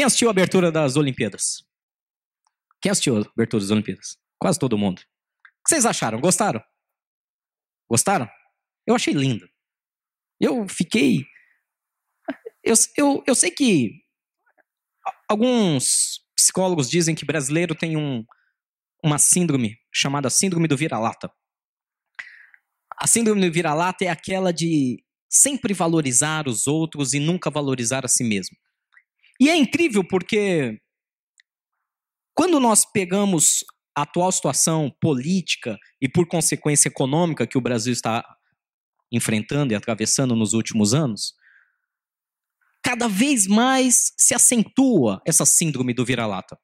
Quem assistiu a abertura das Olimpíadas? Quem assistiu a abertura das Olimpíadas? Quase todo mundo. O que vocês acharam? Gostaram? Gostaram? Eu achei lindo. Eu fiquei. Eu, eu, eu sei que alguns psicólogos dizem que brasileiro tem um, uma síndrome chamada síndrome do vira-lata. A síndrome do vira-lata é aquela de sempre valorizar os outros e nunca valorizar a si mesmo. E é incrível porque quando nós pegamos a atual situação política e, por consequência, econômica que o Brasil está enfrentando e atravessando nos últimos anos, cada vez mais se acentua essa síndrome do vira-lata.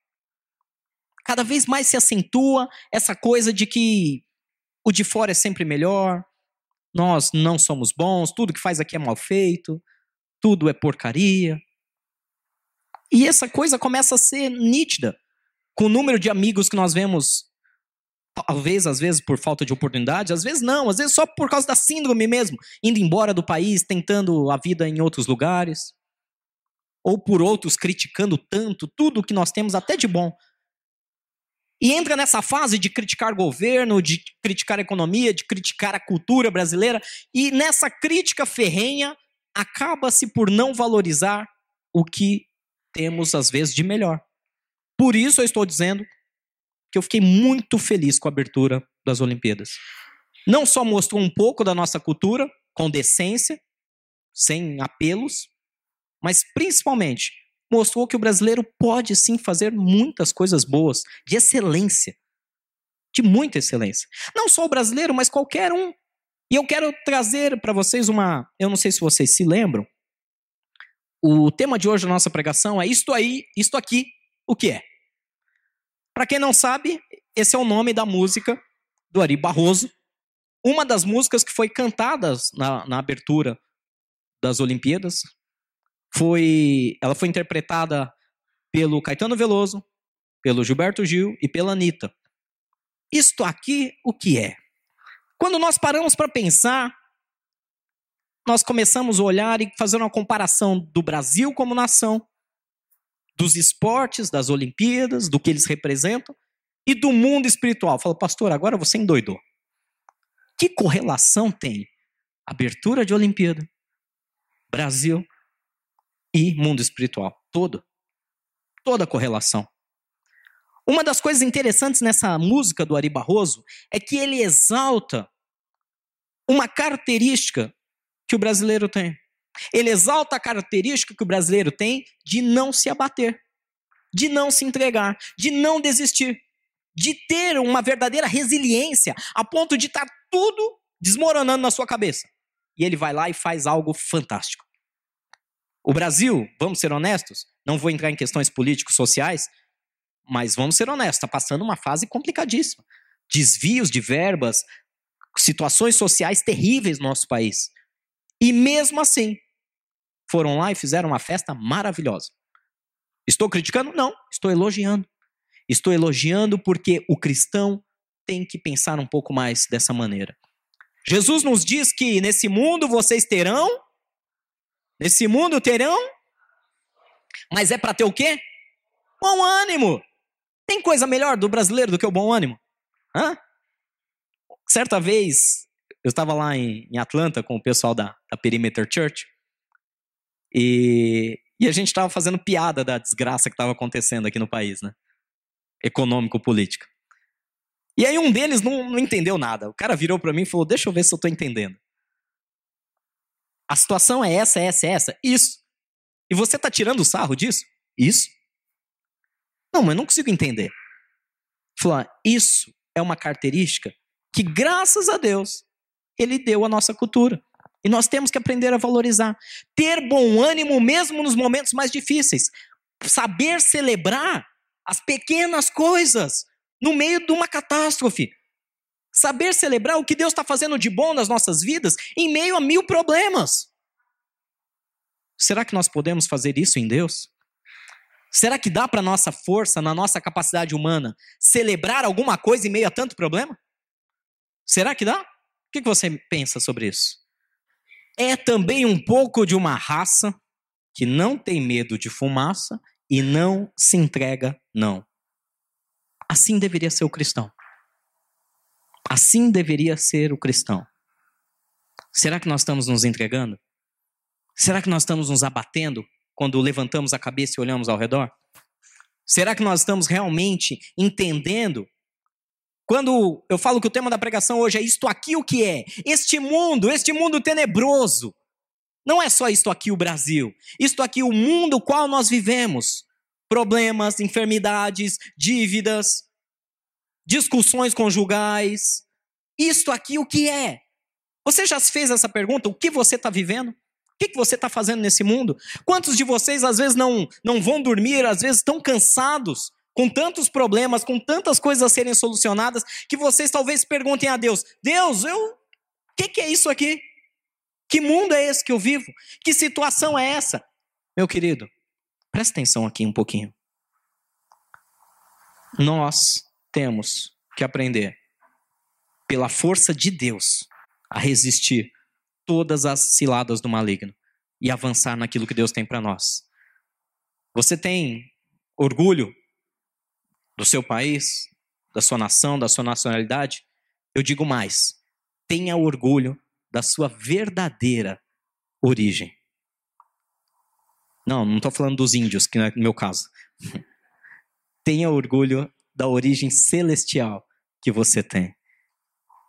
Cada vez mais se acentua essa coisa de que o de fora é sempre melhor, nós não somos bons, tudo que faz aqui é mal feito, tudo é porcaria. E essa coisa começa a ser nítida com o número de amigos que nós vemos, talvez, às vezes, por falta de oportunidade, às vezes não, às vezes só por causa da síndrome mesmo, indo embora do país, tentando a vida em outros lugares, ou por outros criticando tanto tudo que nós temos, até de bom. E entra nessa fase de criticar governo, de criticar a economia, de criticar a cultura brasileira, e nessa crítica ferrenha acaba-se por não valorizar o que temos às vezes de melhor. Por isso eu estou dizendo que eu fiquei muito feliz com a abertura das Olimpíadas. Não só mostrou um pouco da nossa cultura, com decência, sem apelos, mas principalmente mostrou que o brasileiro pode sim fazer muitas coisas boas, de excelência. De muita excelência. Não só o brasileiro, mas qualquer um. E eu quero trazer para vocês uma. Eu não sei se vocês se lembram, o tema de hoje da nossa pregação é isto aí, isto aqui, o que é? Para quem não sabe, esse é o nome da música do Ari Barroso, uma das músicas que foi cantadas na, na abertura das Olimpíadas. Foi, ela foi interpretada pelo Caetano Veloso, pelo Gilberto Gil e pela Anitta. Isto aqui, o que é? Quando nós paramos para pensar nós começamos a olhar e fazer uma comparação do Brasil como nação, dos esportes, das Olimpíadas, do que eles representam, e do mundo espiritual. Fala, pastor, agora você endoidou. Que correlação tem abertura de Olimpíada, Brasil e mundo espiritual? Todo. Toda a correlação. Uma das coisas interessantes nessa música do Ari Barroso é que ele exalta uma característica que o brasileiro tem. Ele exalta a característica que o brasileiro tem de não se abater, de não se entregar, de não desistir, de ter uma verdadeira resiliência a ponto de estar tá tudo desmoronando na sua cabeça. E ele vai lá e faz algo fantástico. O Brasil, vamos ser honestos, não vou entrar em questões políticos sociais, mas vamos ser honestos, está passando uma fase complicadíssima. Desvios de verbas, situações sociais terríveis no nosso país. E mesmo assim, foram lá e fizeram uma festa maravilhosa. Estou criticando? Não, estou elogiando. Estou elogiando porque o cristão tem que pensar um pouco mais dessa maneira. Jesus nos diz que nesse mundo vocês terão, nesse mundo terão, mas é para ter o quê? Bom ânimo. Tem coisa melhor do brasileiro do que o bom ânimo? Hã? Certa vez, eu estava lá em, em, Atlanta com o pessoal da, da Perimeter Church e, e a gente estava fazendo piada da desgraça que estava acontecendo aqui no país, né? Econômico-política. E aí um deles não, não entendeu nada. O cara virou para mim e falou: Deixa eu ver se eu estou entendendo. A situação é essa, essa, essa. Isso. E você está tirando o sarro disso? Isso. Não, mas não consigo entender. Falou: Isso é uma característica que, graças a Deus, ele deu à nossa cultura. E nós temos que aprender a valorizar. Ter bom ânimo mesmo nos momentos mais difíceis. Saber celebrar as pequenas coisas no meio de uma catástrofe. Saber celebrar o que Deus está fazendo de bom nas nossas vidas em meio a mil problemas. Será que nós podemos fazer isso em Deus? Será que dá para nossa força, na nossa capacidade humana, celebrar alguma coisa em meio a tanto problema? Será que dá? Que, que você pensa sobre isso? É também um pouco de uma raça que não tem medo de fumaça e não se entrega, não. Assim deveria ser o cristão. Assim deveria ser o cristão. Será que nós estamos nos entregando? Será que nós estamos nos abatendo quando levantamos a cabeça e olhamos ao redor? Será que nós estamos realmente entendendo? Quando eu falo que o tema da pregação hoje é isto aqui o que é? Este mundo, este mundo tenebroso. Não é só isto aqui o Brasil. Isto aqui o mundo qual nós vivemos. Problemas, enfermidades, dívidas, discussões conjugais. Isto aqui o que é? Você já se fez essa pergunta? O que você está vivendo? O que, que você está fazendo nesse mundo? Quantos de vocês às vezes não, não vão dormir, às vezes estão cansados, com tantos problemas, com tantas coisas a serem solucionadas, que vocês talvez perguntem a Deus: Deus, eu, o que, que é isso aqui? Que mundo é esse que eu vivo? Que situação é essa? Meu querido, presta atenção aqui um pouquinho. Nós temos que aprender, pela força de Deus, a resistir todas as ciladas do maligno e avançar naquilo que Deus tem para nós. Você tem orgulho do seu país, da sua nação, da sua nacionalidade? Eu digo mais: tenha orgulho da sua verdadeira origem. Não, não estou falando dos índios, que não é o meu caso. tenha orgulho da origem celestial que você tem.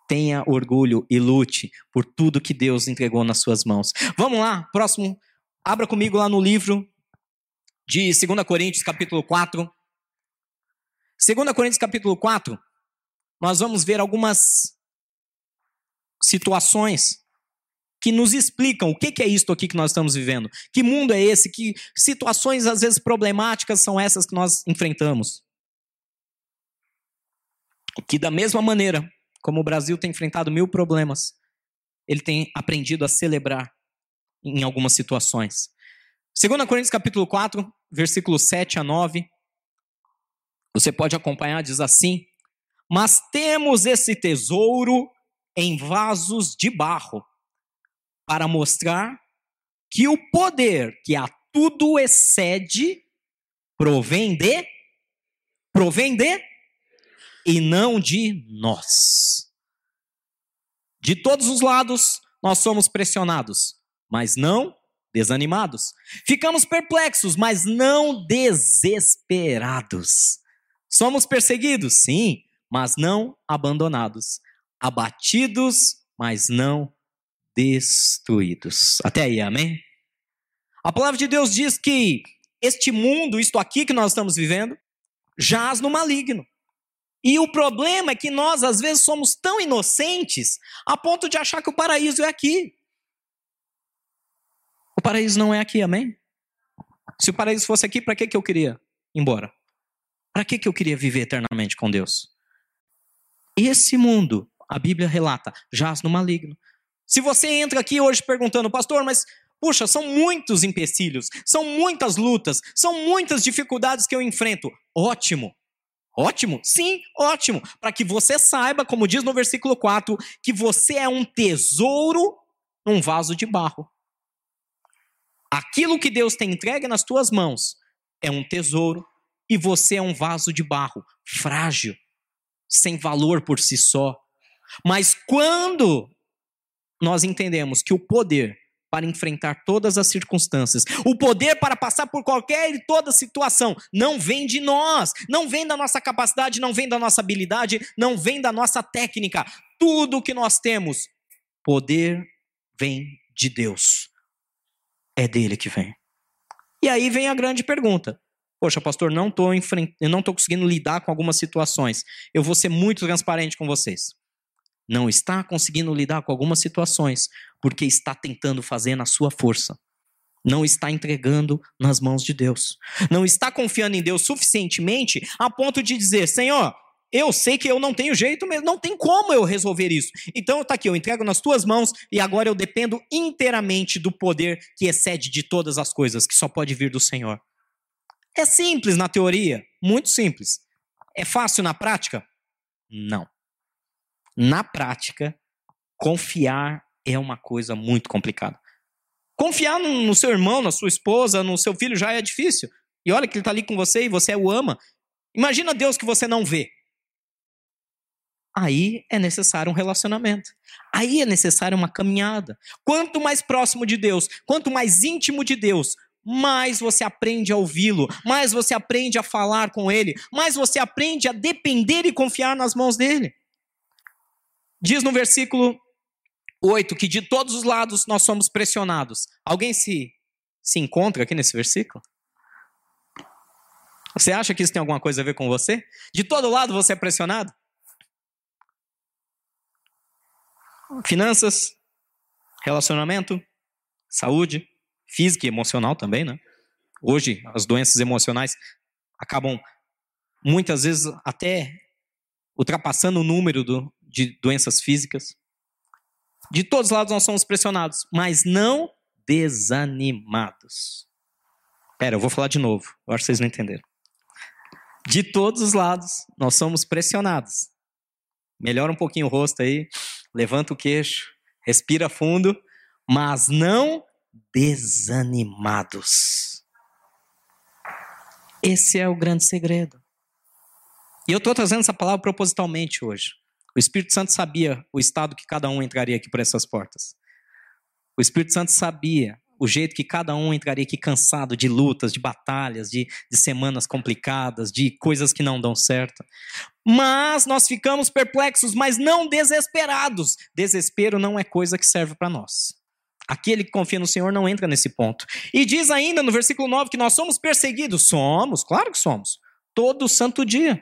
Tenha orgulho e lute por tudo que Deus entregou nas suas mãos. Vamos lá, próximo. Abra comigo lá no livro de 2 Coríntios, capítulo 4. 2 Coríntios, capítulo 4, nós vamos ver algumas situações que nos explicam o que é isto aqui que nós estamos vivendo. Que mundo é esse? Que situações, às vezes, problemáticas são essas que nós enfrentamos? Que, da mesma maneira como o Brasil tem enfrentado mil problemas, ele tem aprendido a celebrar em algumas situações. 2 Coríntios capítulo 4, versículos 7 a 9. Você pode acompanhar, diz assim: Mas temos esse tesouro em vasos de barro, para mostrar que o poder que a tudo excede provém de provém de e não de nós. De todos os lados, nós somos pressionados, mas não desanimados. Ficamos perplexos, mas não desesperados. Somos perseguidos, sim, mas não abandonados. Abatidos, mas não destruídos. Até aí, amém? A palavra de Deus diz que este mundo, isto aqui que nós estamos vivendo, jaz no maligno. E o problema é que nós, às vezes, somos tão inocentes a ponto de achar que o paraíso é aqui. O paraíso não é aqui, amém? Se o paraíso fosse aqui, para que, que eu queria ir embora? Para que, que eu queria viver eternamente com Deus? Esse mundo, a Bíblia relata, jaz no maligno. Se você entra aqui hoje perguntando, pastor, mas puxa, são muitos empecilhos, são muitas lutas, são muitas dificuldades que eu enfrento. Ótimo. Ótimo? Sim, ótimo. Para que você saiba, como diz no versículo 4, que você é um tesouro num vaso de barro. Aquilo que Deus tem entregue nas tuas mãos é um tesouro e você é um vaso de barro, frágil, sem valor por si só. Mas quando nós entendemos que o poder para enfrentar todas as circunstâncias. O poder para passar por qualquer e toda situação não vem de nós, não vem da nossa capacidade, não vem da nossa habilidade, não vem da nossa técnica. Tudo que nós temos, poder vem de Deus. É dele que vem. E aí vem a grande pergunta. Poxa, pastor, não estou enfrent... eu não estou conseguindo lidar com algumas situações. Eu vou ser muito transparente com vocês não está conseguindo lidar com algumas situações porque está tentando fazer na sua força. Não está entregando nas mãos de Deus. Não está confiando em Deus suficientemente a ponto de dizer: Senhor, eu sei que eu não tenho jeito mesmo, não tem como eu resolver isso. Então está aqui, eu entrego nas tuas mãos e agora eu dependo inteiramente do poder que excede de todas as coisas, que só pode vir do Senhor. É simples na teoria, muito simples. É fácil na prática? Não na prática, confiar é uma coisa muito complicada. Confiar no, seu irmão, na sua esposa, no seu filho já é difícil. e olha que ele está ali com você e você o ama. Imagina Deus que você não vê. Aí é necessário um relacionamento. Aí é necessário uma caminhada. Quanto mais próximo de Deus, quanto mais íntimo de Deus, mais você aprende a ouvi-lo, mais você aprende a falar com ele, mais você aprende a depender e confiar nas mãos dele. Diz no versículo 8 que de todos os lados nós somos pressionados. Alguém se, se encontra aqui nesse versículo? Você acha que isso tem alguma coisa a ver com você? De todo lado você é pressionado? Finanças, relacionamento, saúde, física e emocional também, né? Hoje, as doenças emocionais acabam muitas vezes até ultrapassando o número do, de doenças físicas. De todos os lados nós somos pressionados, mas não desanimados. Pera, eu vou falar de novo. Eu acho que vocês não entenderam. De todos os lados nós somos pressionados. Melhora um pouquinho o rosto aí, levanta o queixo, respira fundo, mas não desanimados. Esse é o grande segredo. E eu estou trazendo essa palavra propositalmente hoje. O Espírito Santo sabia o estado que cada um entraria aqui por essas portas. O Espírito Santo sabia o jeito que cada um entraria aqui cansado de lutas, de batalhas, de, de semanas complicadas, de coisas que não dão certo. Mas nós ficamos perplexos, mas não desesperados. Desespero não é coisa que serve para nós. Aquele que confia no Senhor não entra nesse ponto. E diz ainda no versículo 9 que nós somos perseguidos. Somos, claro que somos. Todo santo dia.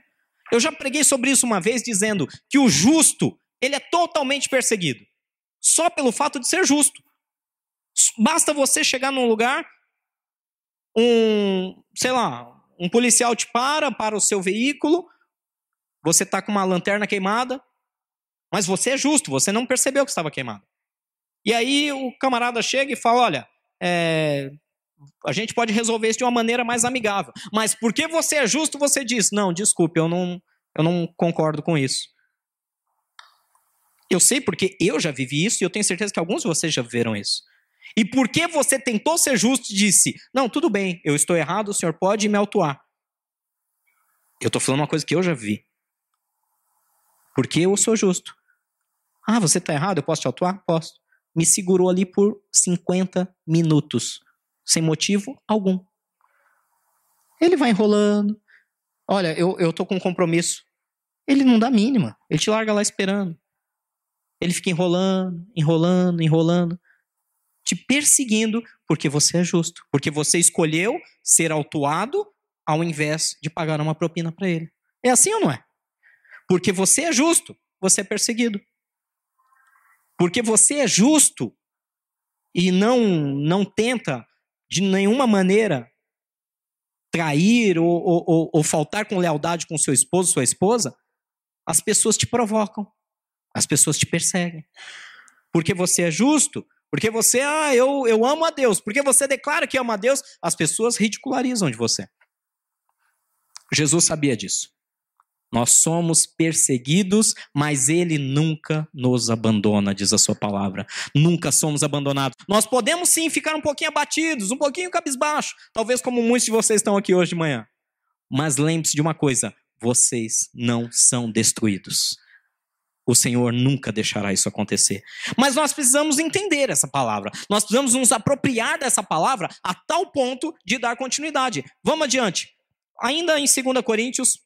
Eu já preguei sobre isso uma vez dizendo que o justo, ele é totalmente perseguido. Só pelo fato de ser justo. Basta você chegar num lugar, um, sei lá, um policial te para, para o seu veículo, você está com uma lanterna queimada, mas você é justo, você não percebeu que estava queimado. E aí o camarada chega e fala: olha, é, a gente pode resolver isso de uma maneira mais amigável. Mas porque você é justo, você diz: não, desculpe, eu não, eu não concordo com isso. Eu sei porque eu já vivi isso e eu tenho certeza que alguns de vocês já viram isso. E porque você tentou ser justo e disse: não, tudo bem, eu estou errado, o senhor pode me autuar. Eu estou falando uma coisa que eu já vi. Porque eu sou justo. Ah, você está errado, eu posso te autuar? Posso. Me segurou ali por 50 minutos sem motivo algum. Ele vai enrolando. Olha, eu, eu tô com um compromisso. Ele não dá mínima. Ele te larga lá esperando. Ele fica enrolando, enrolando, enrolando, te perseguindo porque você é justo, porque você escolheu ser autuado ao invés de pagar uma propina para ele. É assim ou não é? Porque você é justo, você é perseguido. Porque você é justo e não não tenta de nenhuma maneira trair ou, ou, ou, faltar com lealdade com seu esposo, sua esposa, as pessoas te provocam, as pessoas te perseguem. Porque você é justo, porque você, ah, eu, eu amo a Deus, porque você declara que ama a Deus, as pessoas ridicularizam de você. Jesus sabia disso. Nós somos perseguidos, mas Ele nunca nos abandona, diz a Sua palavra. Nunca somos abandonados. Nós podemos sim ficar um pouquinho abatidos, um pouquinho cabisbaixo, talvez como muitos de vocês estão aqui hoje de manhã. Mas lembre-se de uma coisa: vocês não são destruídos. O Senhor nunca deixará isso acontecer. Mas nós precisamos entender essa palavra. Nós precisamos nos apropriar dessa palavra a tal ponto de dar continuidade. Vamos adiante. Ainda em 2 Coríntios,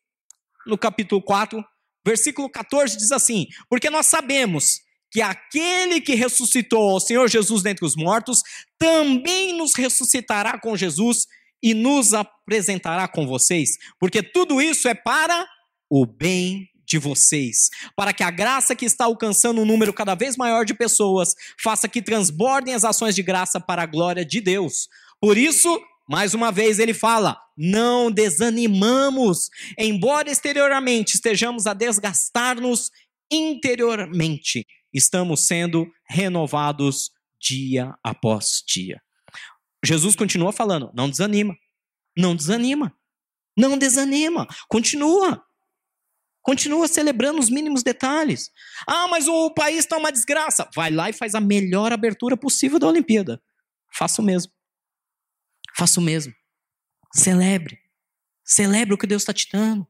no capítulo 4, versículo 14, diz assim: Porque nós sabemos que aquele que ressuscitou o Senhor Jesus dentre os mortos também nos ressuscitará com Jesus e nos apresentará com vocês, porque tudo isso é para o bem de vocês, para que a graça que está alcançando um número cada vez maior de pessoas faça que transbordem as ações de graça para a glória de Deus. Por isso, mais uma vez ele fala: não desanimamos, embora exteriormente estejamos a desgastar-nos, interiormente estamos sendo renovados dia após dia. Jesus continua falando: não desanima, não desanima, não desanima, continua. Continua celebrando os mínimos detalhes. Ah, mas o país está uma desgraça. Vai lá e faz a melhor abertura possível da Olimpíada. Faça o mesmo. Faça o mesmo. Celebre. Celebre o que Deus está te dando.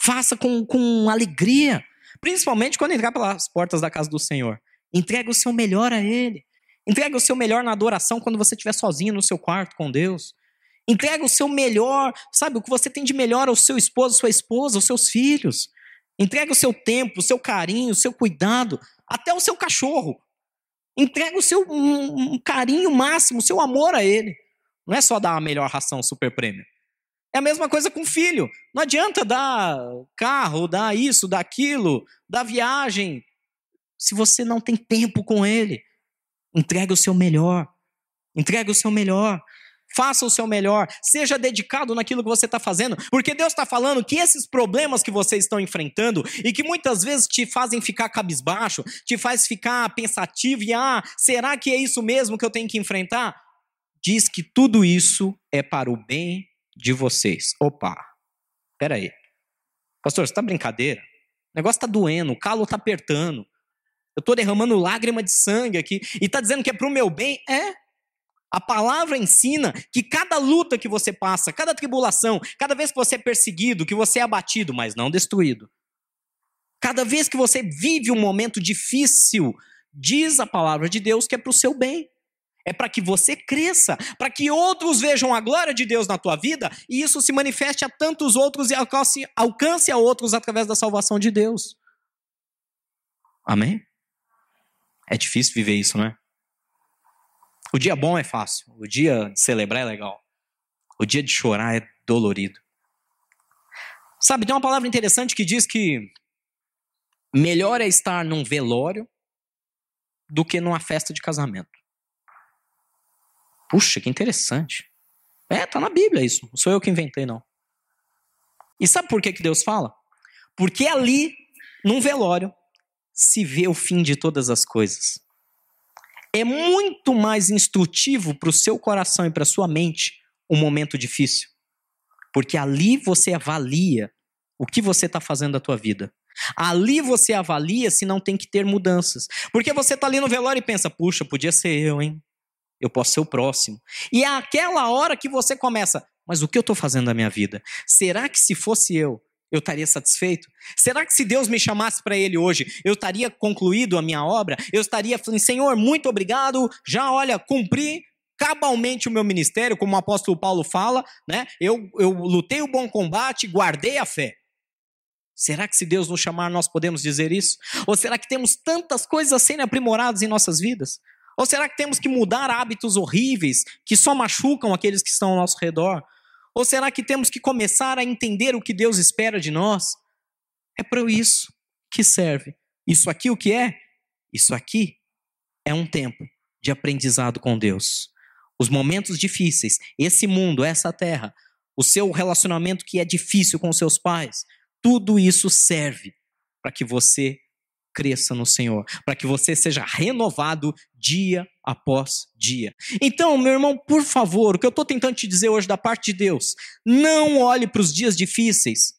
Faça com, com alegria. Principalmente quando entrar pelas portas da casa do Senhor. Entregue o seu melhor a Ele. Entregue o seu melhor na adoração quando você estiver sozinho no seu quarto com Deus. Entregue o seu melhor, sabe, o que você tem de melhor ao seu esposo, sua esposa, aos seus filhos. Entregue o seu tempo, o seu carinho, o seu cuidado, até o seu cachorro. Entregue o seu um, um carinho máximo, o seu amor a ele. Não é só dar a melhor ração super prêmio. É a mesma coisa com filho. Não adianta dar carro, dar isso, dar aquilo, dar viagem, se você não tem tempo com ele. Entregue o seu melhor. Entregue o seu melhor. Faça o seu melhor, seja dedicado naquilo que você está fazendo, porque Deus está falando que esses problemas que vocês estão enfrentando e que muitas vezes te fazem ficar cabisbaixo, te faz ficar pensativo e ah, será que é isso mesmo que eu tenho que enfrentar? Diz que tudo isso é para o bem de vocês. Opa, peraí. Pastor, você está brincadeira? O negócio está doendo, o calo está apertando. Eu estou derramando lágrima de sangue aqui. E está dizendo que é para o meu bem? É. A palavra ensina que cada luta que você passa, cada tribulação, cada vez que você é perseguido, que você é abatido, mas não destruído, cada vez que você vive um momento difícil, diz a palavra de Deus que é para o seu bem. É para que você cresça, para que outros vejam a glória de Deus na tua vida e isso se manifeste a tantos outros e alcance, alcance a outros através da salvação de Deus. Amém? É difícil viver isso, não é? O dia bom é fácil, o dia de celebrar é legal. O dia de chorar é dolorido. Sabe, tem uma palavra interessante que diz que melhor é estar num velório do que numa festa de casamento. Puxa, que interessante. É, tá na Bíblia isso. Não sou eu que inventei, não. E sabe por que, que Deus fala? Porque ali, num velório, se vê o fim de todas as coisas é muito mais instrutivo para o seu coração e para a sua mente um momento difícil. Porque ali você avalia o que você está fazendo da tua vida. Ali você avalia se não tem que ter mudanças. Porque você está ali no velório e pensa, puxa, podia ser eu, hein? Eu posso ser o próximo. E é aquela hora que você começa, mas o que eu estou fazendo da minha vida? Será que se fosse eu, eu estaria satisfeito? Será que se Deus me chamasse para Ele hoje, eu estaria concluído a minha obra? Eu estaria falando, Senhor, muito obrigado, já olha, cumpri cabalmente o meu ministério, como o apóstolo Paulo fala, né? Eu, eu lutei o bom combate, guardei a fé. Será que se Deus nos chamar, nós podemos dizer isso? Ou será que temos tantas coisas a serem aprimoradas em nossas vidas? Ou será que temos que mudar hábitos horríveis que só machucam aqueles que estão ao nosso redor? Ou será que temos que começar a entender o que Deus espera de nós? É para isso que serve. Isso aqui o que é? Isso aqui é um tempo de aprendizado com Deus. Os momentos difíceis, esse mundo, essa terra, o seu relacionamento que é difícil com seus pais, tudo isso serve para que você cresça no Senhor, para que você seja renovado dia após dia. Então, meu irmão, por favor, o que eu estou tentando te dizer hoje da parte de Deus, não olhe para os dias difíceis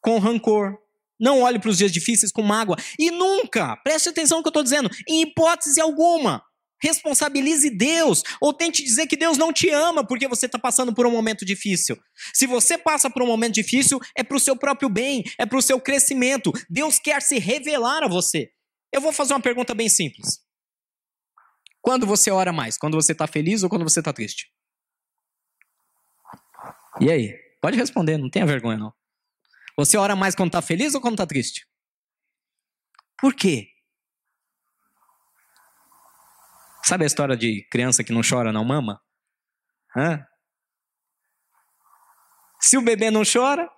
com rancor. Não olhe para os dias difíceis com mágoa. E nunca, preste atenção no que eu estou dizendo, em hipótese alguma, Responsabilize Deus, ou tente dizer que Deus não te ama porque você está passando por um momento difícil. Se você passa por um momento difícil, é para o seu próprio bem, é para o seu crescimento. Deus quer se revelar a você. Eu vou fazer uma pergunta bem simples. Quando você ora mais? Quando você está feliz ou quando você está triste? E aí? Pode responder, não tenha vergonha não. Você ora mais quando está feliz ou quando está triste? Por quê? Sabe a história de criança que não chora, não mama? Hã? Se o bebê não chora,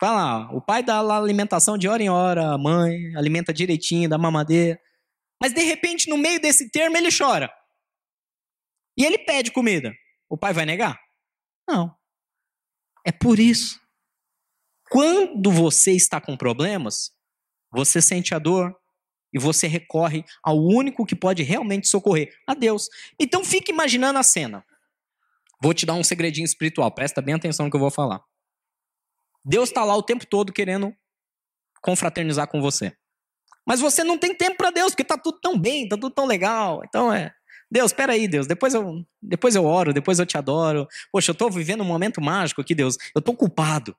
fala, o pai dá lá alimentação de hora em hora, a mãe alimenta direitinho, dá mamadeira. Mas de repente, no meio desse termo, ele chora. E ele pede comida. O pai vai negar? Não. É por isso. Quando você está com problemas, você sente a dor, e você recorre ao único que pode realmente socorrer, a Deus. Então fique imaginando a cena. Vou te dar um segredinho espiritual, presta bem atenção no que eu vou falar. Deus está lá o tempo todo querendo confraternizar com você. Mas você não tem tempo para Deus, porque está tudo tão bem, está tudo tão legal. Então é, Deus, espera aí, Deus, depois eu, depois eu oro, depois eu te adoro. Poxa, eu estou vivendo um momento mágico aqui, Deus. Eu estou culpado.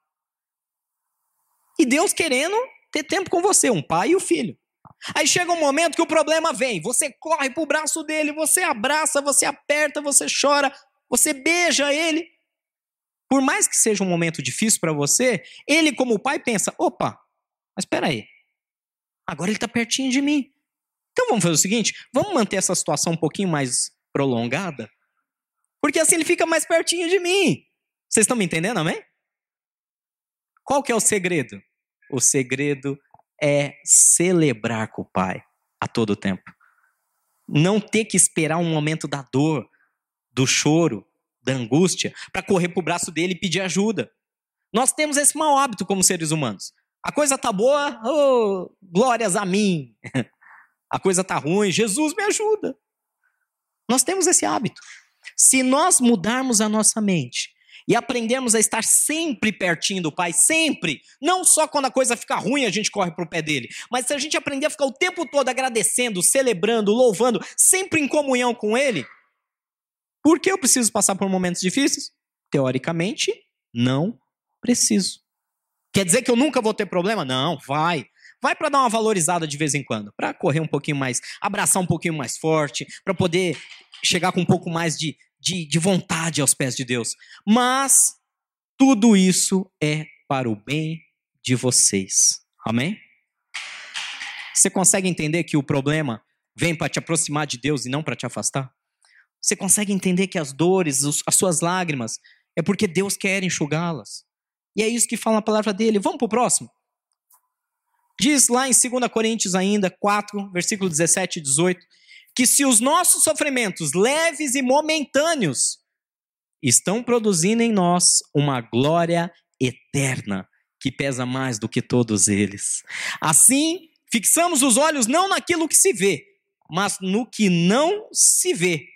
E Deus querendo ter tempo com você, um pai e o um filho. Aí chega um momento que o problema vem, você corre para o braço dele, você abraça, você aperta, você chora, você beija ele. Por mais que seja um momento difícil para você, ele, como pai, pensa: opa, mas espera aí, agora ele está pertinho de mim. Então vamos fazer o seguinte: vamos manter essa situação um pouquinho mais prolongada, porque assim ele fica mais pertinho de mim. Vocês estão me entendendo, amém? Qual que é o segredo? O segredo é celebrar com o Pai a todo tempo. Não ter que esperar um momento da dor, do choro, da angústia, para correr para o braço dele e pedir ajuda. Nós temos esse mau hábito como seres humanos. A coisa tá boa, oh, glórias a mim. A coisa tá ruim, Jesus me ajuda. Nós temos esse hábito. Se nós mudarmos a nossa mente e aprendemos a estar sempre pertinho do Pai, sempre, não só quando a coisa fica ruim a gente corre para o pé dele, mas se a gente aprender a ficar o tempo todo agradecendo, celebrando, louvando, sempre em comunhão com Ele, por que eu preciso passar por momentos difíceis? Teoricamente, não preciso. Quer dizer que eu nunca vou ter problema? Não, vai. Vai para dar uma valorizada de vez em quando, para correr um pouquinho mais, abraçar um pouquinho mais forte, para poder chegar com um pouco mais de, de, de vontade aos pés de Deus. Mas tudo isso é para o bem de vocês. Amém? Você consegue entender que o problema vem para te aproximar de Deus e não para te afastar? Você consegue entender que as dores, as suas lágrimas, é porque Deus quer enxugá-las? E é isso que fala a palavra dele. Vamos para o próximo. Diz lá em 2 Coríntios ainda, 4, versículo 17 e 18, que se os nossos sofrimentos leves e momentâneos estão produzindo em nós uma glória eterna que pesa mais do que todos eles. Assim, fixamos os olhos não naquilo que se vê, mas no que não se vê,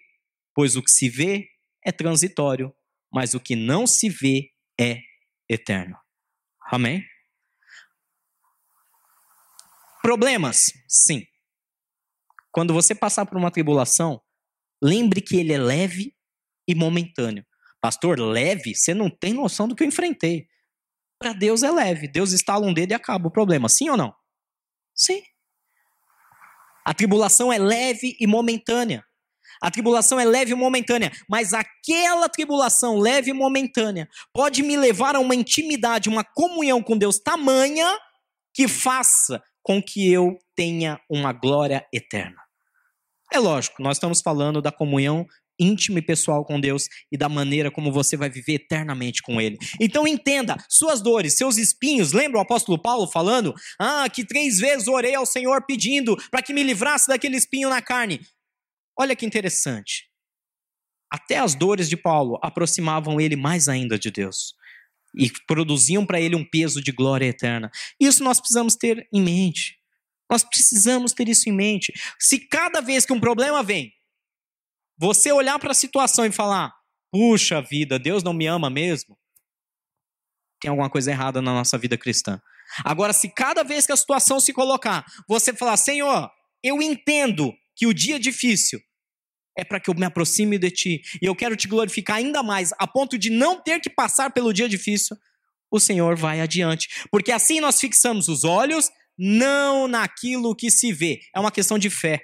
pois o que se vê é transitório, mas o que não se vê é eterno. Amém? Problemas? Sim. Quando você passar por uma tribulação, lembre que ele é leve e momentâneo. Pastor, leve? Você não tem noção do que eu enfrentei. Para Deus é leve. Deus estala um dedo e acaba o problema. Sim ou não? Sim. A tribulação é leve e momentânea. A tribulação é leve e momentânea, mas aquela tribulação leve e momentânea pode me levar a uma intimidade, uma comunhão com Deus tamanha que faça com que eu tenha uma glória eterna. É lógico, nós estamos falando da comunhão íntima e pessoal com Deus e da maneira como você vai viver eternamente com Ele. Então entenda, suas dores, seus espinhos, lembra o apóstolo Paulo falando? Ah, que três vezes orei ao Senhor pedindo para que me livrasse daquele espinho na carne. Olha que interessante. Até as dores de Paulo aproximavam ele mais ainda de Deus e produziam para ele um peso de glória eterna. Isso nós precisamos ter em mente. Nós precisamos ter isso em mente. Se cada vez que um problema vem, você olhar para a situação e falar: puxa vida, Deus não me ama mesmo, tem alguma coisa errada na nossa vida cristã. Agora, se cada vez que a situação se colocar, você falar: Senhor, eu entendo que o dia é difícil é para que eu me aproxime de ti e eu quero te glorificar ainda mais, a ponto de não ter que passar pelo dia difícil, o Senhor vai adiante. Porque assim nós fixamos os olhos não naquilo que se vê. É uma questão de fé.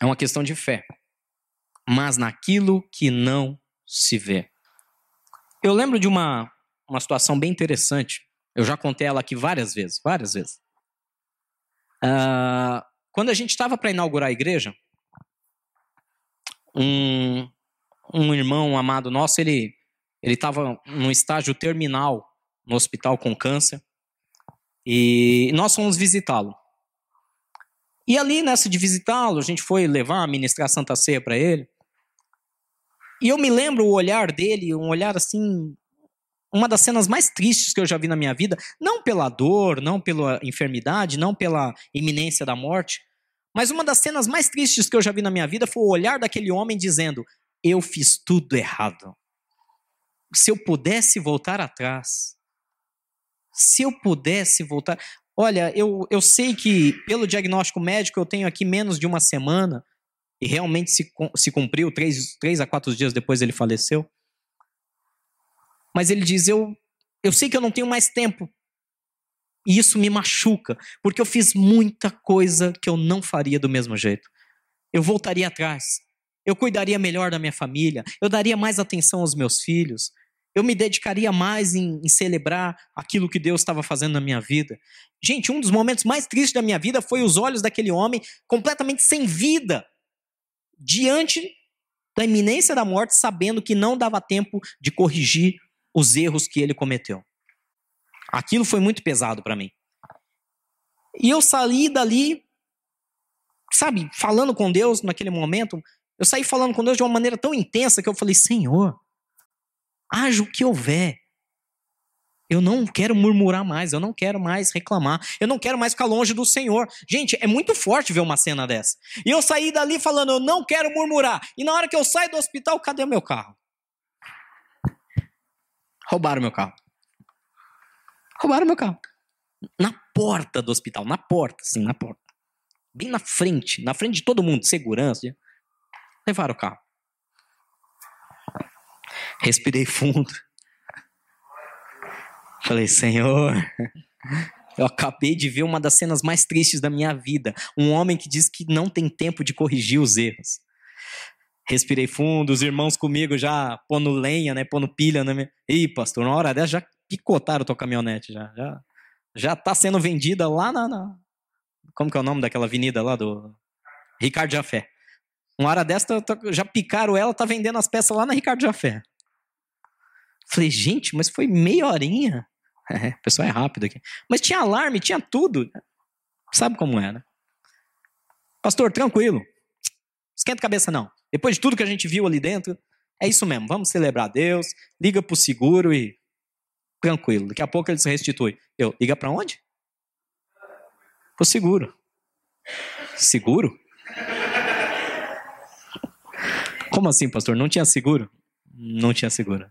É uma questão de fé. Mas naquilo que não se vê. Eu lembro de uma, uma situação bem interessante. Eu já contei ela aqui várias vezes, várias vezes. Uh, quando a gente estava para inaugurar a igreja, um, um irmão amado nosso, ele ele estava num estágio terminal no hospital com câncer e nós fomos visitá-lo. E ali nessa de visitá-lo, a gente foi levar, ministrar Santa Ceia para ele. E eu me lembro o olhar dele, um olhar assim, uma das cenas mais tristes que eu já vi na minha vida, não pela dor, não pela enfermidade, não pela iminência da morte, mas uma das cenas mais tristes que eu já vi na minha vida foi o olhar daquele homem dizendo: Eu fiz tudo errado. Se eu pudesse voltar atrás, se eu pudesse voltar. Olha, eu, eu sei que pelo diagnóstico médico eu tenho aqui menos de uma semana e realmente se, se cumpriu, três, três a quatro dias depois ele faleceu. Mas ele diz: eu, eu sei que eu não tenho mais tempo. E isso me machuca, porque eu fiz muita coisa que eu não faria do mesmo jeito. Eu voltaria atrás. Eu cuidaria melhor da minha família. Eu daria mais atenção aos meus filhos. Eu me dedicaria mais em, em celebrar aquilo que Deus estava fazendo na minha vida. Gente, um dos momentos mais tristes da minha vida foi os olhos daquele homem completamente sem vida, diante da iminência da morte, sabendo que não dava tempo de corrigir os erros que ele cometeu. Aquilo foi muito pesado para mim. E eu saí dali, sabe, falando com Deus naquele momento. Eu saí falando com Deus de uma maneira tão intensa que eu falei: Senhor, haja o que houver. Eu não quero murmurar mais, eu não quero mais reclamar, eu não quero mais ficar longe do Senhor. Gente, é muito forte ver uma cena dessa. E eu saí dali falando, eu não quero murmurar. E na hora que eu saio do hospital, cadê o meu carro? Roubaram meu carro. Roubaram meu carro. Na porta do hospital, na porta, sim, na porta. Bem na frente, na frente de todo mundo, segurança. Levaram o carro. Respirei fundo. Falei, Senhor, eu acabei de ver uma das cenas mais tristes da minha vida. Um homem que diz que não tem tempo de corrigir os erros. Respirei fundo, os irmãos comigo já pondo lenha, né? Pondo pilha minha. Ih, pastor, na hora dessa já picotaram tua caminhonete já. Já, já tá sendo vendida lá na, na, Como que é o nome daquela avenida lá do. Ricardo Jafé. Uma hora dessa já picaram ela, tá vendendo as peças lá na Ricardo Jafé. Falei, gente, mas foi meia horinha. É, o pessoal é rápido aqui. Mas tinha alarme, tinha tudo. Sabe como é, né? Pastor, tranquilo. Esquenta a cabeça, não. Depois de tudo que a gente viu ali dentro, é isso mesmo. Vamos celebrar Deus, liga pro seguro e tranquilo. Daqui a pouco ele se restitui. Eu, liga para onde? Pro seguro. Seguro? Como assim, pastor? Não tinha seguro? Não tinha seguro.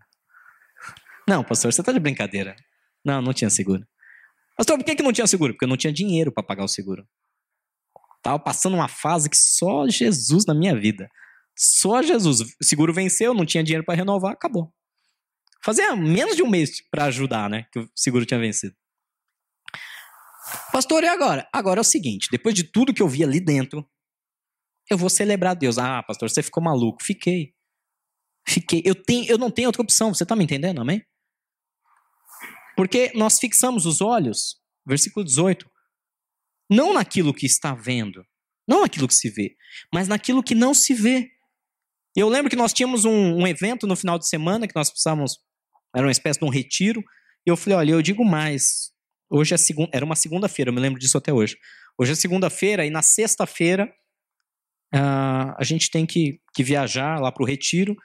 Não, pastor, você está de brincadeira. Não, não tinha seguro. Pastor, por que, que não tinha seguro? Porque eu não tinha dinheiro para pagar o seguro. Tava passando uma fase que só Jesus na minha vida. Só Jesus. O seguro venceu, não tinha dinheiro para renovar, acabou. Fazia menos de um mês para ajudar, né? Que o seguro tinha vencido. Pastor, e agora? Agora é o seguinte: depois de tudo que eu vi ali dentro, eu vou celebrar Deus. Ah, pastor, você ficou maluco. Fiquei. Fiquei. Eu, tenho, eu não tenho outra opção. Você está me entendendo? Amém? Porque nós fixamos os olhos, versículo 18, não naquilo que está vendo, não naquilo que se vê, mas naquilo que não se vê. Eu lembro que nós tínhamos um, um evento no final de semana que nós precisávamos, era uma espécie de um retiro, e eu falei: olha, eu digo mais. Hoje é segunda, era uma segunda-feira, eu me lembro disso até hoje. Hoje é segunda-feira, e na sexta-feira uh, a gente tem que, que viajar lá para o retiro.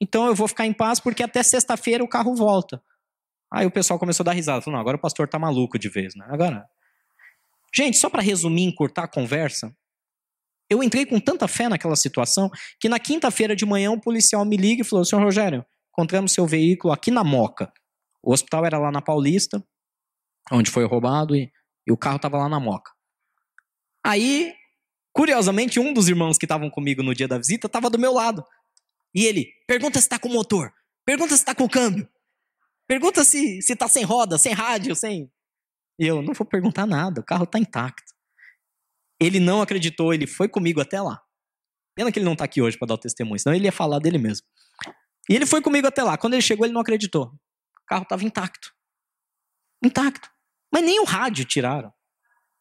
Então eu vou ficar em paz porque até sexta-feira o carro volta. Aí o pessoal começou a dar risada. Falou, não, agora o pastor tá maluco de vez, né? Agora. Gente, só para resumir, encurtar a conversa, eu entrei com tanta fé naquela situação que na quinta-feira de manhã um policial me liga e falou: Senhor Rogério, encontramos seu veículo aqui na Moca. O hospital era lá na Paulista, onde foi roubado, e, e o carro estava lá na Moca. Aí, curiosamente, um dos irmãos que estavam comigo no dia da visita estava do meu lado. E ele, pergunta se está com motor, pergunta se está com câmbio, pergunta se está sem roda, sem rádio, sem. Eu, não vou perguntar nada, o carro está intacto. Ele não acreditou, ele foi comigo até lá. Pena que ele não está aqui hoje para dar o testemunho, senão ele ia falar dele mesmo. E ele foi comigo até lá. Quando ele chegou, ele não acreditou. O carro estava intacto. Intacto. Mas nem o rádio tiraram.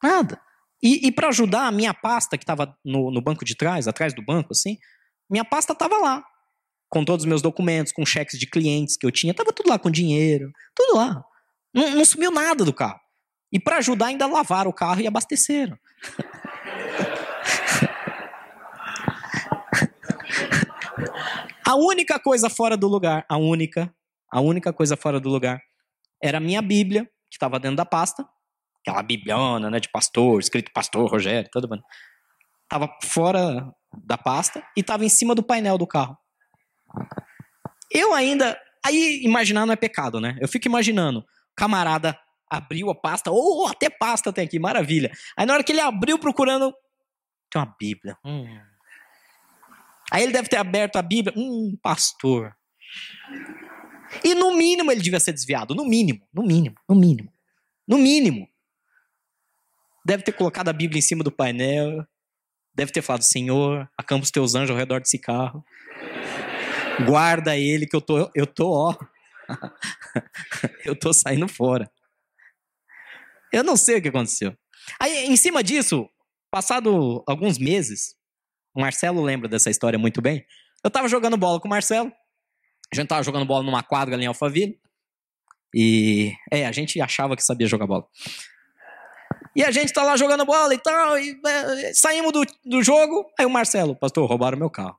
Nada. E, e para ajudar, a minha pasta, que estava no, no banco de trás, atrás do banco, assim, minha pasta estava lá. Com todos os meus documentos, com cheques de clientes que eu tinha. Tava tudo lá com dinheiro. Tudo lá. Não, não sumiu nada do carro. E para ajudar, ainda lavaram o carro e abasteceram. a única coisa fora do lugar, a única, a única coisa fora do lugar era a minha Bíblia, que estava dentro da pasta, aquela bibliona, né, de pastor, escrito pastor Rogério, todo mundo. Tava fora da pasta e tava em cima do painel do carro. Eu ainda, aí imaginar não é pecado, né? Eu fico imaginando, camarada abriu a pasta, ou oh, até pasta tem aqui, maravilha. Aí na hora que ele abriu procurando, tem uma Bíblia. Hum. Aí ele deve ter aberto a Bíblia. Hum, pastor. E no mínimo ele devia ser desviado. No mínimo, no mínimo, no mínimo. No mínimo. Deve ter colocado a Bíblia em cima do painel. Deve ter falado, Senhor, acampa os teus anjos ao redor desse carro. Guarda ele que eu tô, eu tô, ó. eu tô saindo fora. Eu não sei o que aconteceu. Aí, em cima disso, passado alguns meses, o Marcelo lembra dessa história muito bem. Eu tava jogando bola com o Marcelo. A gente tava jogando bola numa quadra ali em Alphaville. E, é, a gente achava que sabia jogar bola. E a gente tá lá jogando bola e tal, e é, saímos do, do jogo. Aí o Marcelo, pastor, roubaram meu carro.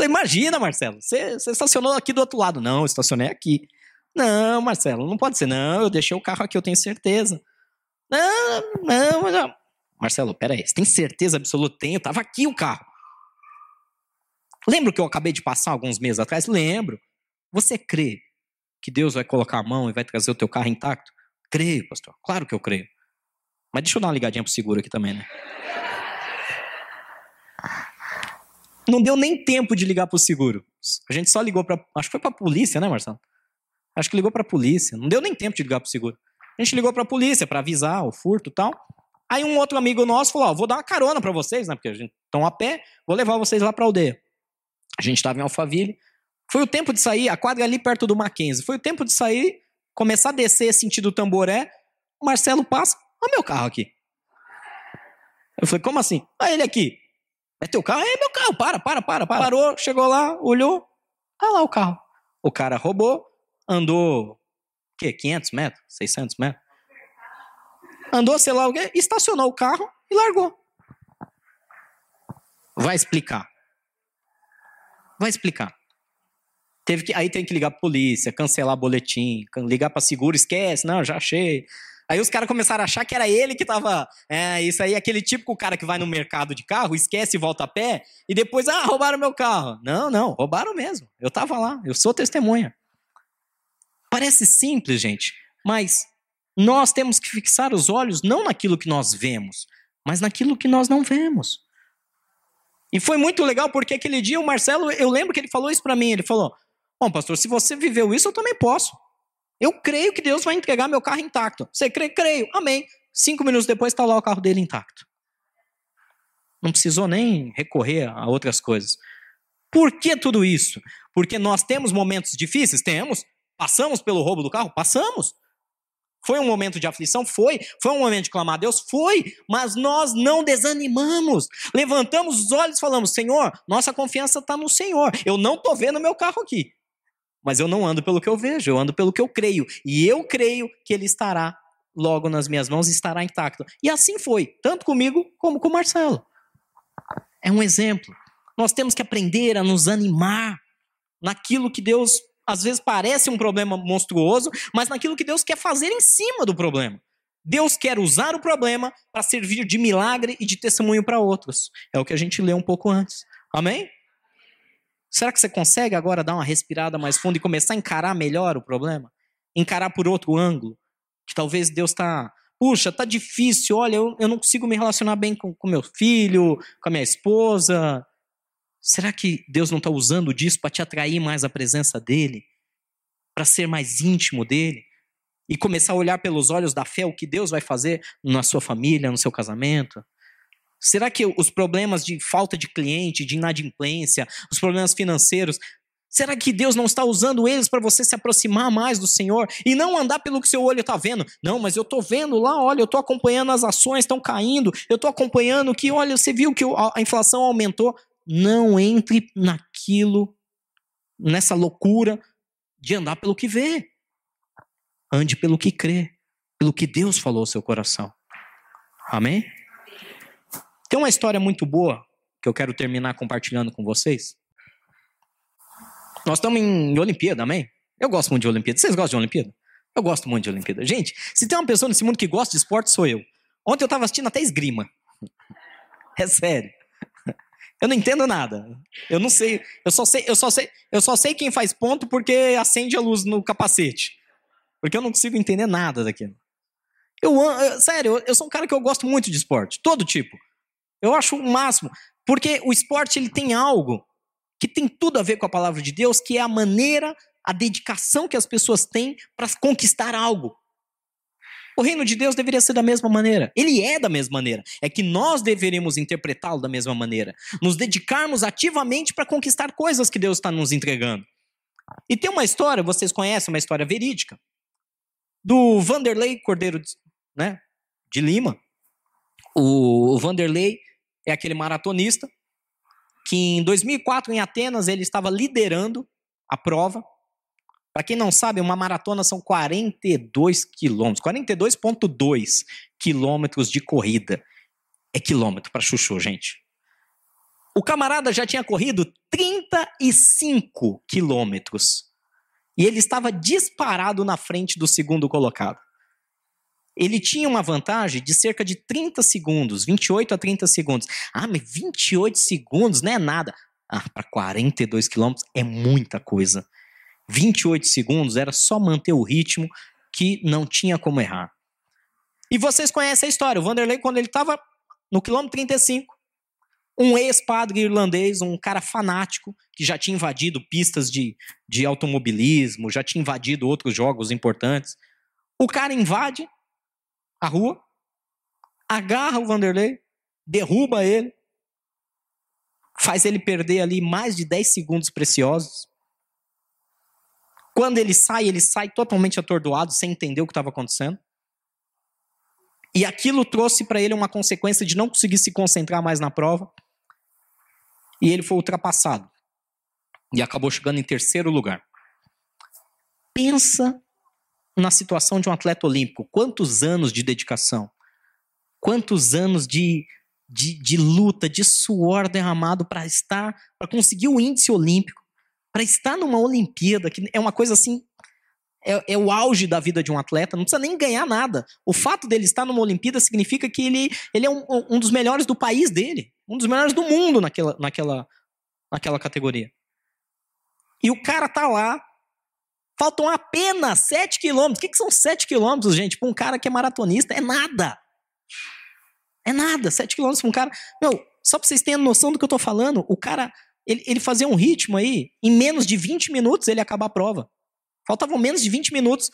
Falei, imagina, Marcelo, você, você estacionou aqui do outro lado. Não, eu estacionei aqui. Não, Marcelo, não pode ser. Não, eu deixei o carro aqui, eu tenho certeza. Não, não, não. Marcelo, peraí, você tem certeza absoluta? Tenho, tava aqui o carro. Lembra que eu acabei de passar alguns meses atrás? Lembro. Você crê que Deus vai colocar a mão e vai trazer o teu carro intacto? Creio, pastor. Claro que eu creio. Mas deixa eu dar uma ligadinha pro seguro aqui também, né? Não deu nem tempo de ligar pro seguro. A gente só ligou para, acho que foi para polícia, né, Marcelo? Acho que ligou para polícia. Não deu nem tempo de ligar pro seguro. A gente ligou para polícia para avisar o furto e tal. Aí um outro amigo nosso falou: ó, vou dar uma carona para vocês, né? Porque a gente estão a pé, vou levar vocês lá para aldeia. A gente estava em Alphaville. Foi o tempo de sair, a quadra ali perto do Mackenzie. Foi o tempo de sair, começar a descer sentido Tamboré. O Marcelo passa, olha meu carro aqui. Eu falei, como assim? Ah, ele aqui. É teu carro? É meu carro, para, para, para, para. Parou, chegou lá, olhou, tá lá o carro. O cara roubou, andou, o quê, 500 metros, 600 metros? Andou, sei lá o quê, estacionou o carro e largou. Vai explicar. Vai explicar. Teve que, aí tem que ligar pra polícia, cancelar boletim, ligar para seguro, esquece, não, já achei. Aí os caras começaram a achar que era ele que tava. É, isso aí aquele típico cara que vai no mercado de carro, esquece e volta a pé, e depois, ah, roubaram meu carro. Não, não, roubaram mesmo. Eu tava lá, eu sou testemunha. Parece simples, gente, mas nós temos que fixar os olhos não naquilo que nós vemos, mas naquilo que nós não vemos. E foi muito legal porque aquele dia o Marcelo, eu lembro que ele falou isso para mim, ele falou: "Bom, pastor, se você viveu isso, eu também posso. Eu creio que Deus vai entregar meu carro intacto. Você crê? Creio. Amém. Cinco minutos depois está lá o carro dele intacto. Não precisou nem recorrer a outras coisas. Por que tudo isso? Porque nós temos momentos difíceis? Temos. Passamos pelo roubo do carro? Passamos. Foi um momento de aflição? Foi. Foi um momento de clamar a Deus? Foi. Mas nós não desanimamos. Levantamos os olhos e falamos: Senhor, nossa confiança está no Senhor. Eu não estou vendo meu carro aqui. Mas eu não ando pelo que eu vejo, eu ando pelo que eu creio. E eu creio que ele estará logo nas minhas mãos e estará intacto. E assim foi, tanto comigo como com o Marcelo. É um exemplo. Nós temos que aprender a nos animar naquilo que Deus, às vezes, parece um problema monstruoso, mas naquilo que Deus quer fazer em cima do problema. Deus quer usar o problema para servir de milagre e de testemunho para outros. É o que a gente leu um pouco antes. Amém? Será que você consegue agora dar uma respirada mais fundo e começar a encarar melhor o problema? Encarar por outro ângulo? Que talvez Deus está. Puxa, tá difícil, olha, eu, eu não consigo me relacionar bem com, com meu filho, com a minha esposa. Será que Deus não está usando disso para te atrair mais a presença dele? Para ser mais íntimo dele? E começar a olhar pelos olhos da fé o que Deus vai fazer na sua família, no seu casamento? Será que os problemas de falta de cliente, de inadimplência, os problemas financeiros, será que Deus não está usando eles para você se aproximar mais do Senhor e não andar pelo que seu olho está vendo? Não, mas eu estou vendo lá, olha, eu estou acompanhando as ações estão caindo, eu estou acompanhando que, olha, você viu que a inflação aumentou. Não entre naquilo, nessa loucura de andar pelo que vê. Ande pelo que crê, pelo que Deus falou ao seu coração. Amém? Tem uma história muito boa que eu quero terminar compartilhando com vocês. Nós estamos em Olimpíada, amém? Eu gosto muito de Olimpíada. Vocês gostam de Olimpíada? Eu gosto muito de Olimpíada. Gente, se tem uma pessoa nesse mundo que gosta de esporte, sou eu. Ontem eu estava assistindo até esgrima. É sério. Eu não entendo nada. Eu não sei. Eu só sei, eu só sei, eu só sei quem faz ponto porque acende a luz no capacete. Porque eu não consigo entender nada daquilo. Eu, eu sério, eu, eu sou um cara que eu gosto muito de esporte, todo tipo. Eu acho o máximo. Porque o esporte ele tem algo que tem tudo a ver com a palavra de Deus, que é a maneira, a dedicação que as pessoas têm para conquistar algo. O reino de Deus deveria ser da mesma maneira. Ele é da mesma maneira. É que nós deveríamos interpretá-lo da mesma maneira. Nos dedicarmos ativamente para conquistar coisas que Deus está nos entregando. E tem uma história, vocês conhecem, uma história verídica, do Vanderlei Cordeiro né, de Lima. O Vanderlei é aquele maratonista que em 2004 em Atenas ele estava liderando a prova. Para quem não sabe, uma maratona são 42 quilômetros, 42,2 quilômetros de corrida. É quilômetro para chuchu, gente. O camarada já tinha corrido 35 quilômetros. E ele estava disparado na frente do segundo colocado. Ele tinha uma vantagem de cerca de 30 segundos, 28 a 30 segundos. Ah, mas 28 segundos não é nada. Ah, para 42 quilômetros é muita coisa. 28 segundos era só manter o ritmo que não tinha como errar. E vocês conhecem a história. O Vanderlei, quando ele estava no quilômetro 35, um ex-padre irlandês, um cara fanático, que já tinha invadido pistas de, de automobilismo, já tinha invadido outros jogos importantes. O cara invade a rua, agarra o Vanderlei, derruba ele, faz ele perder ali mais de 10 segundos preciosos. Quando ele sai, ele sai totalmente atordoado, sem entender o que estava acontecendo. E aquilo trouxe para ele uma consequência de não conseguir se concentrar mais na prova e ele foi ultrapassado. E acabou chegando em terceiro lugar. Pensa na situação de um atleta olímpico. Quantos anos de dedicação? Quantos anos de, de, de luta, de suor derramado para estar, para conseguir o índice olímpico, para estar numa Olimpíada, que é uma coisa assim é, é, o auge da vida de um atleta, não precisa nem ganhar nada. O fato dele estar numa Olimpíada significa que ele, ele é um, um dos melhores do país dele, um dos melhores do mundo naquela, naquela, naquela categoria. E o cara tá lá, faltam apenas 7 quilômetros. O que, que são 7 quilômetros, gente? Para um cara que é maratonista, é nada. É nada, 7 quilômetros para um cara. Meu, só para vocês terem noção do que eu tô falando, o cara, ele, ele fazia um ritmo aí, em menos de 20 minutos ele acaba a prova. Faltavam menos de 20 minutos.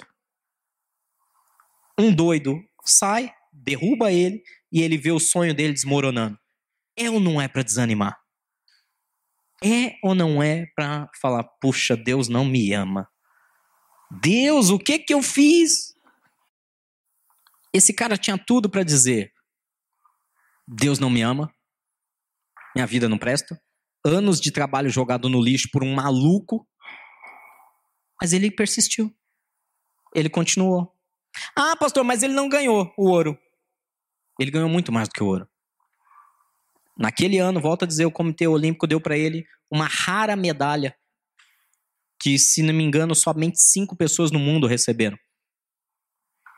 Um doido sai, derruba ele e ele vê o sonho dele desmoronando. É ou não é para desanimar? É ou não é para falar, puxa, Deus não me ama? Deus, o que que eu fiz? Esse cara tinha tudo para dizer: Deus não me ama, minha vida não presta, anos de trabalho jogado no lixo por um maluco mas ele persistiu. Ele continuou. Ah, pastor, mas ele não ganhou o ouro. Ele ganhou muito mais do que o ouro. Naquele ano, volta a dizer, o Comitê Olímpico deu para ele uma rara medalha que, se não me engano, somente cinco pessoas no mundo receberam.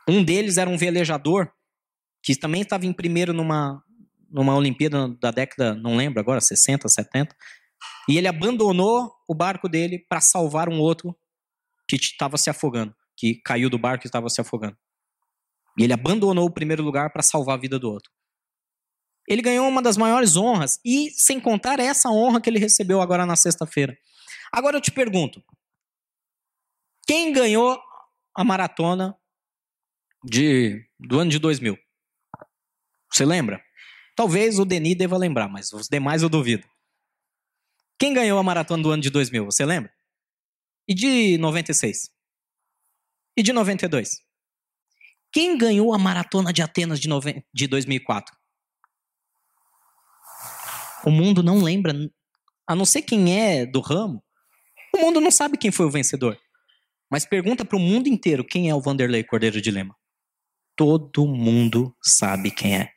Um deles era um velejador que também estava em primeiro numa, numa Olimpíada da década, não lembro agora, 60, 70. E ele abandonou o barco dele para salvar um outro que estava se afogando, que caiu do barco e estava se afogando. E ele abandonou o primeiro lugar para salvar a vida do outro. Ele ganhou uma das maiores honras, e sem contar essa honra que ele recebeu agora na sexta-feira. Agora eu te pergunto: quem ganhou a maratona de, do ano de 2000? Você lembra? Talvez o Denis deva lembrar, mas os demais eu duvido. Quem ganhou a maratona do ano de 2000? Você lembra? E de 96? E de 92? Quem ganhou a maratona de Atenas de, nove... de 2004? O mundo não lembra, a não ser quem é do ramo, o mundo não sabe quem foi o vencedor. Mas pergunta para o mundo inteiro quem é o Vanderlei Cordeiro de Lima. Todo mundo sabe quem é.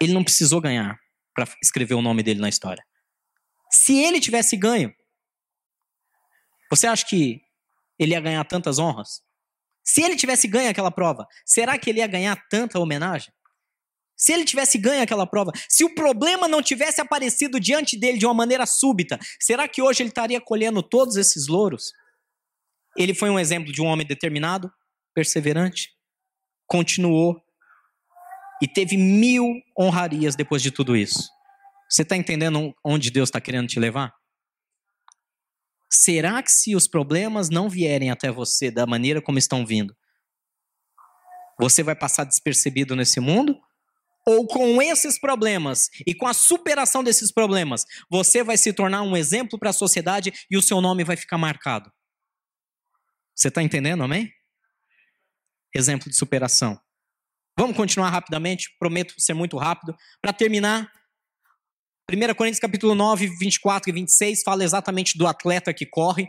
Ele não precisou ganhar para escrever o nome dele na história. Se ele tivesse ganho, você acha que ele ia ganhar tantas honras? Se ele tivesse ganho aquela prova, será que ele ia ganhar tanta homenagem? Se ele tivesse ganho aquela prova, se o problema não tivesse aparecido diante dele de uma maneira súbita, será que hoje ele estaria colhendo todos esses louros? Ele foi um exemplo de um homem determinado, perseverante, continuou e teve mil honrarias depois de tudo isso. Você está entendendo onde Deus está querendo te levar? Será que se os problemas não vierem até você da maneira como estão vindo, você vai passar despercebido nesse mundo? Ou com esses problemas e com a superação desses problemas, você vai se tornar um exemplo para a sociedade e o seu nome vai ficar marcado? Você está entendendo, amém? Exemplo de superação. Vamos continuar rapidamente, prometo ser muito rápido. Para terminar, 1 Coríntios capítulo 9, 24 e 26 fala exatamente do atleta que corre.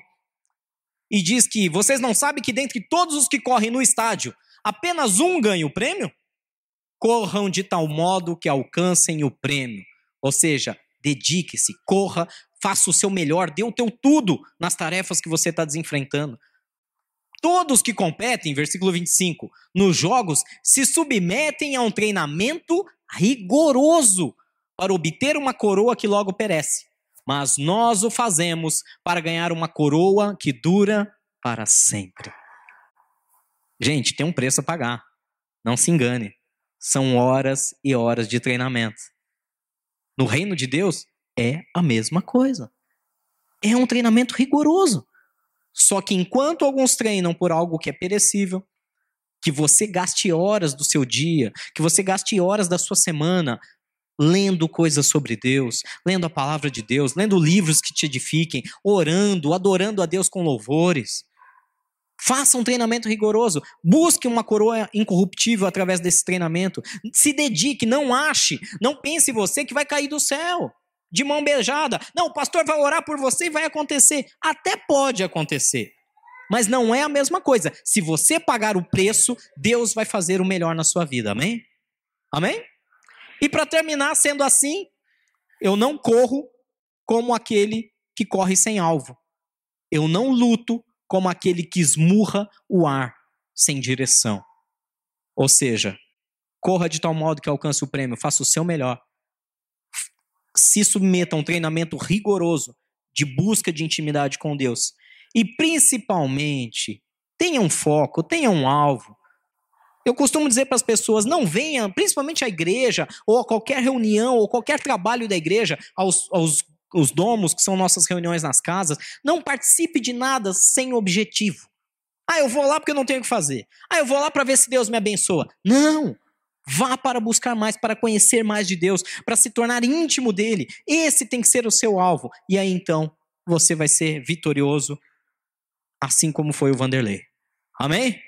E diz que vocês não sabem que dentre todos os que correm no estádio, apenas um ganha o prêmio? Corram de tal modo que alcancem o prêmio. Ou seja, dedique-se, corra, faça o seu melhor, dê o teu tudo nas tarefas que você está desenfrentando. Todos que competem, versículo 25, nos jogos se submetem a um treinamento rigoroso para obter uma coroa que logo perece. Mas nós o fazemos para ganhar uma coroa que dura para sempre. Gente, tem um preço a pagar. Não se engane. São horas e horas de treinamento. No reino de Deus é a mesma coisa. É um treinamento rigoroso. Só que enquanto alguns treinam por algo que é perecível, que você gaste horas do seu dia, que você gaste horas da sua semana lendo coisas sobre Deus, lendo a palavra de Deus, lendo livros que te edifiquem, orando, adorando a Deus com louvores. Faça um treinamento rigoroso. Busque uma coroa incorruptível através desse treinamento. Se dedique, não ache, não pense você que vai cair do céu de mão beijada. Não, o pastor vai orar por você e vai acontecer. Até pode acontecer. Mas não é a mesma coisa. Se você pagar o preço, Deus vai fazer o melhor na sua vida. Amém? Amém? E para terminar, sendo assim, eu não corro como aquele que corre sem alvo. Eu não luto como aquele que esmurra o ar sem direção. Ou seja, corra de tal modo que alcance o prêmio, faça o seu melhor se submeta a um treinamento rigoroso de busca de intimidade com Deus. E principalmente, tenha um foco, tenha um alvo. Eu costumo dizer para as pessoas: não venham, principalmente à igreja, ou a qualquer reunião, ou qualquer trabalho da igreja, aos, aos os domos, que são nossas reuniões nas casas, não participe de nada sem objetivo. Ah, eu vou lá porque eu não tenho o que fazer. Ah, eu vou lá para ver se Deus me abençoa. Não! Vá para buscar mais, para conhecer mais de Deus, para se tornar íntimo dele. Esse tem que ser o seu alvo. E aí então você vai ser vitorioso, assim como foi o Vanderlei. Amém?